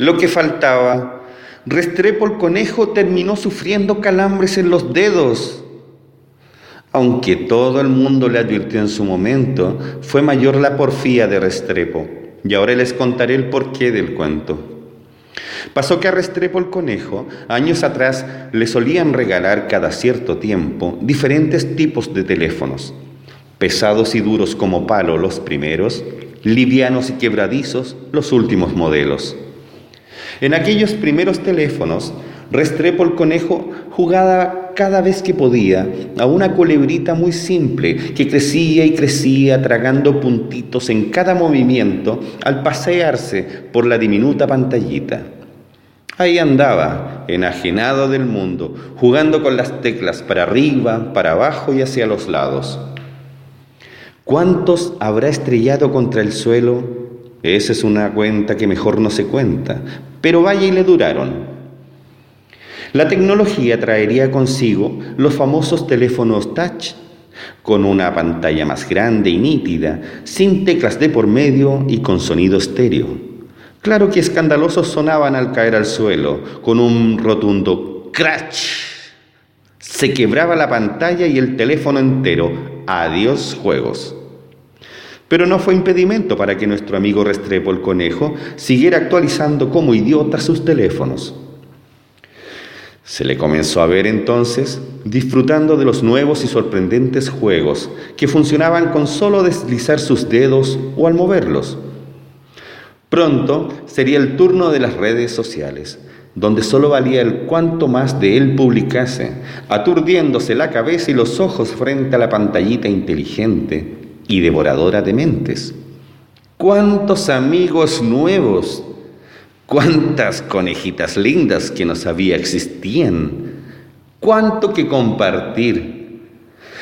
Lo que faltaba, Restrepo el conejo terminó sufriendo calambres en los dedos. Aunque todo el mundo le advirtió en su momento, fue mayor la porfía de Restrepo. Y ahora les contaré el porqué del cuento. Pasó que a Restrepo el conejo, años atrás, le solían regalar cada cierto tiempo diferentes tipos de teléfonos. Pesados y duros como palo los primeros, livianos y quebradizos los últimos modelos. En aquellos primeros teléfonos, Restrepo el conejo jugaba cada vez que podía a una culebrita muy simple que crecía y crecía tragando puntitos en cada movimiento al pasearse por la diminuta pantallita. Ahí andaba, enajenado del mundo, jugando con las teclas para arriba, para abajo y hacia los lados. ¿Cuántos habrá estrellado contra el suelo? Esa es una cuenta que mejor no se cuenta, pero vaya y le duraron. La tecnología traería consigo los famosos teléfonos touch, con una pantalla más grande y nítida, sin teclas de por medio y con sonido estéreo. Claro que escandalosos sonaban al caer al suelo, con un rotundo crash. Se quebraba la pantalla y el teléfono entero. Adiós juegos. Pero no fue impedimento para que nuestro amigo Restrepo el Conejo siguiera actualizando como idiota sus teléfonos. Se le comenzó a ver entonces disfrutando de los nuevos y sorprendentes juegos que funcionaban con solo deslizar sus dedos o al moverlos. Pronto sería el turno de las redes sociales, donde solo valía el cuanto más de él publicase, aturdiéndose la cabeza y los ojos frente a la pantallita inteligente y devoradora de mentes. ¿Cuántos amigos nuevos cuántas conejitas lindas que no sabía existían, cuánto que compartir.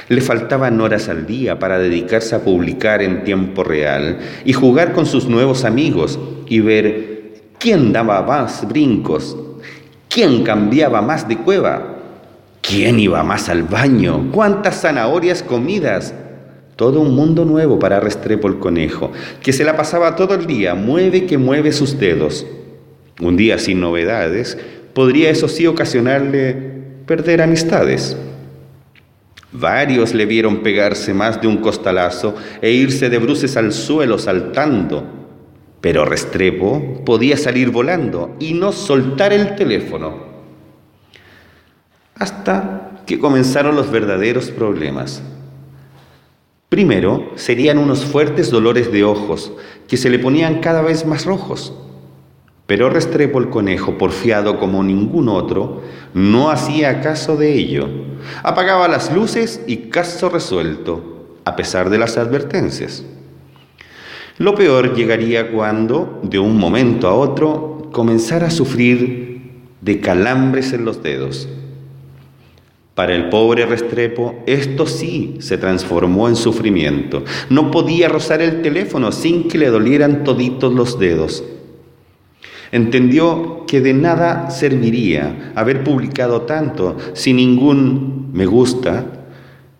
Le faltaban horas al día para dedicarse a publicar en tiempo real y jugar con sus nuevos amigos y ver quién daba más brincos, quién cambiaba más de cueva, quién iba más al baño, cuántas zanahorias comidas. Todo un mundo nuevo para Restrepo el conejo, que se la pasaba todo el día, mueve que mueve sus dedos. Un día sin novedades podría eso sí ocasionarle perder amistades. Varios le vieron pegarse más de un costalazo e irse de bruces al suelo saltando, pero Restrepo podía salir volando y no soltar el teléfono. Hasta que comenzaron los verdaderos problemas. Primero serían unos fuertes dolores de ojos que se le ponían cada vez más rojos. Pero Restrepo el conejo, porfiado como ningún otro, no hacía caso de ello. Apagaba las luces y caso resuelto, a pesar de las advertencias. Lo peor llegaría cuando, de un momento a otro, comenzara a sufrir de calambres en los dedos. Para el pobre Restrepo, esto sí se transformó en sufrimiento. No podía rozar el teléfono sin que le dolieran toditos los dedos. Entendió que de nada serviría haber publicado tanto sin ningún me gusta,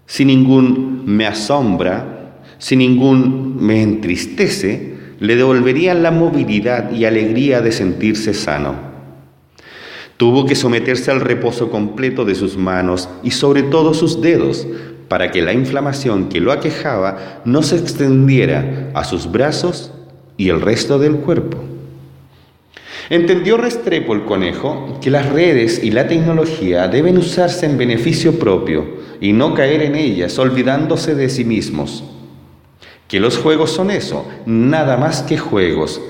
sin ningún me asombra, sin ningún me entristece, le devolverían la movilidad y alegría de sentirse sano. Tuvo que someterse al reposo completo de sus manos y sobre todo sus dedos para que la inflamación que lo aquejaba no se extendiera a sus brazos y el resto del cuerpo. Entendió Restrepo el conejo que las redes y la tecnología deben usarse en beneficio propio y no caer en ellas olvidándose de sí mismos. Que los juegos son eso, nada más que juegos,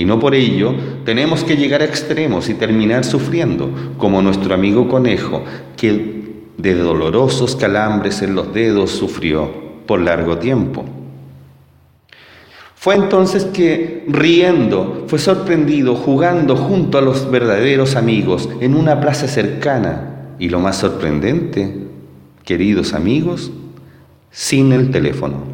y no por ello tenemos que llegar a extremos y terminar sufriendo, como nuestro amigo conejo, que de dolorosos calambres en los dedos sufrió por largo tiempo. Fue entonces que, riendo, fue sorprendido jugando junto a los verdaderos amigos en una plaza cercana. Y lo más sorprendente, queridos amigos, sin el teléfono.